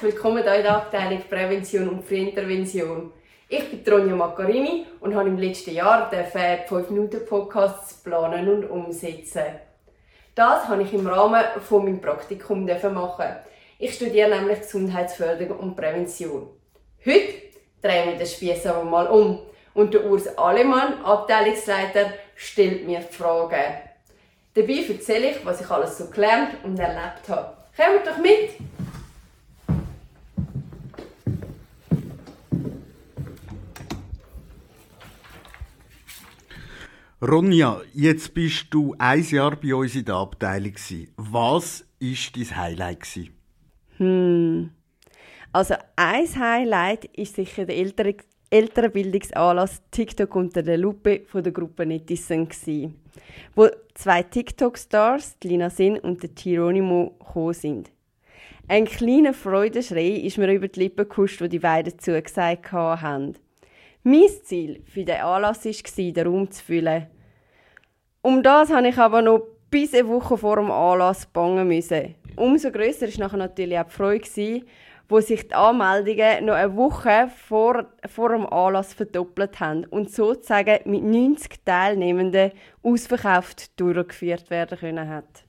willkommen hier in der Abteilung Prävention und Frühintervention. Ich bin Ronja Maccarini und habe im letzten Jahr den 5-Minuten-Podcasts planen und umsetzen. Das habe ich im Rahmen von meinem Praktikum machen. Ich studiere nämlich Gesundheitsförderung und Prävention. Heute drehen wir den Spieß aber mal um und der Urs Alemann, Abteilungsleiter, stellt mir Fragen. Dabei erzähle ich, was ich alles so gelernt und erlebt habe. Kommt doch mit! Ronja, jetzt bist du ein Jahr bei uns in der Abteilung. Was war dein Highlight? Hm. Also ein Highlight ist sicher der ältere, ältere Bildungsanlass TikTok unter der Lupe von der Gruppe Netizen gsi, wo zwei TikTok-Stars, Lina Sin und der Tironimo, gekommen sind. Ein kleiner Freudenschrei ist mir über die Lippen gehuscht, wo die beiden zugesagt haben. Mein Ziel für den Anlass war, den Raum zu füllen. Um das habe ich aber noch bis eine Woche vor dem Anlass bangen müssen. Umso grösser war nachher natürlich auch die Freude, wo sich die Anmeldungen noch eine Woche vor, vor dem Anlass verdoppelt haben und sozusagen mit 90 Teilnehmenden ausverkauft durchgeführt werden können hat.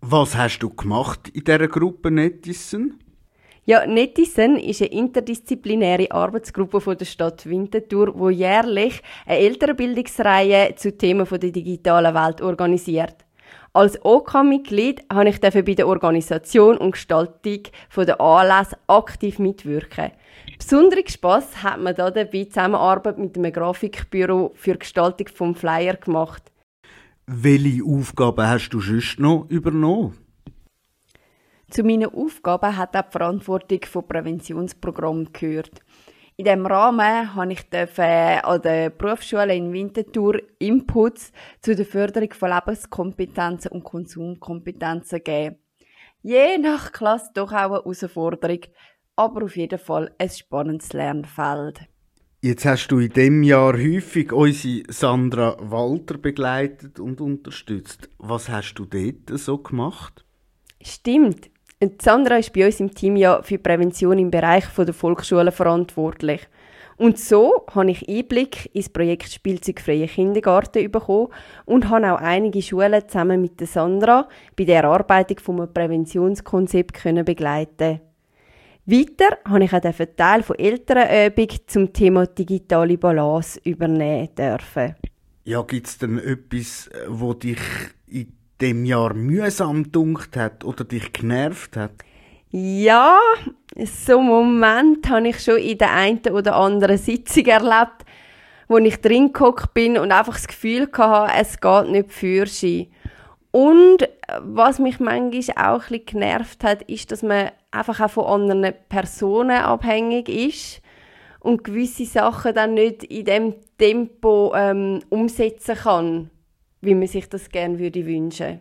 Was hast du gemacht in dieser Gruppe Netizen? Ja, Netizen ist eine interdisziplinäre Arbeitsgruppe von der Stadt Winterthur, wo jährlich eine Elternbildungsreihe zu Themen der digitalen Welt organisiert. Als OK-Mitglied OK habe ich bei der Organisation und Gestaltung der Anlässe aktiv mitwirken. Besonderen Spass hat man dabei die Zusammenarbeit mit einem Grafikbüro für die Gestaltung des Flyer gemacht. Welche Aufgaben hast du sonst noch übernommen? Zu meinen Aufgaben hat auch die Verantwortung von Präventionsprogrammen gehört. In diesem Rahmen habe ich an der Berufsschule in Winterthur Inputs zu der Förderung von Lebenskompetenzen und Konsumkompetenzen gegeben. Je nach Klasse doch auch eine Herausforderung, aber auf jeden Fall ein spannendes Lernfeld. Jetzt hast du in dem Jahr häufig unsere Sandra Walter begleitet und unterstützt. Was hast du dort so gemacht? Stimmt. Sandra ist bei uns im Team ja für Prävention im Bereich der Volksschule verantwortlich. Und so habe ich Einblick ins Projekt Spielzeugfreie Kindergarten bekommen und habe auch einige Schulen zusammen mit Sandra bei der Erarbeitung vom Präventionskonzept können begleiten. Weiter habe ich auch den Teil von Elternübung zum Thema digitale Balance übernehmen dürfen. Ja, gibt es denn etwas, wo dich in dem Jahr mühsam dunkt hat oder dich genervt hat? Ja, so einen Moment habe ich schon in der einen oder anderen Sitzung erlebt, wo ich drin bin und einfach das Gefühl hatte, es geht nicht für sie. Und was mich manchmal auch ein bisschen genervt hat, ist, dass man einfach auch von anderen Personen abhängig ist und gewisse Sachen dann nicht in dem Tempo ähm, umsetzen kann wie man sich das gerne würde wünschen.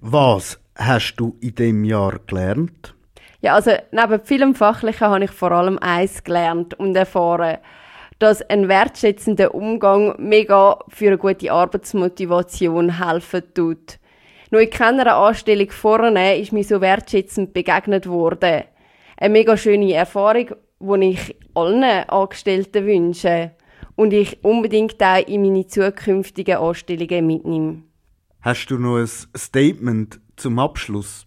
Was hast du in dem Jahr gelernt? Ja, also neben vielem Fachlichen habe ich vor allem eins gelernt und erfahren, dass ein wertschätzender Umgang mega für eine gute Arbeitsmotivation helfen tut. Nur in keiner Anstellung vorne ist mir so wertschätzend begegnet worden. Eine mega schöne Erfahrung, die ich allen Angestellten wünsche und ich unbedingt auch in meine zukünftigen Anstellungen mitnehme. Hast du noch ein Statement zum Abschluss?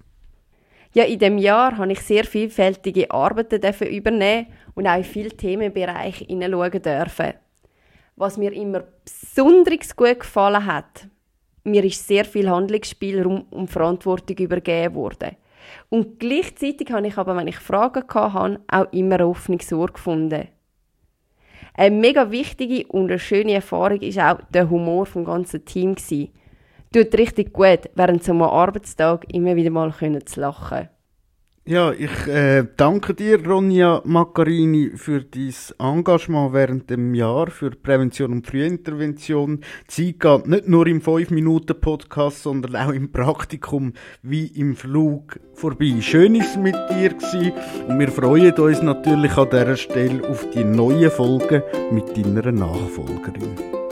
Ja, in dem Jahr habe ich sehr vielfältige Arbeiten übernehmen und auch in viele Themenbereiche hineinschauen dürfen. Was mir immer besonders gut gefallen hat, mir ist sehr viel Handlungsspielraum und Verantwortung übergeben worden. Und gleichzeitig habe ich aber, wenn ich Fragen hatte, auch immer eine offene Sorge gefunden. Eine mega wichtige und eine schöne Erfahrung war auch der Humor vom ganzen Team. Gewesen. Tut richtig gut, während so einem Arbeitstag immer wieder mal zu lachen. Ja, ich äh, danke dir, Ronja Maccarini, für dein Engagement während dem Jahr für Prävention und Frühintervention. Die Zeit geht nicht nur im 5-Minuten-Podcast, sondern auch im Praktikum wie im Flug vorbei. Schön ist es mit dir gewesen und wir freuen uns natürlich an dieser Stelle auf die neuen Folgen mit deiner Nachfolgerin.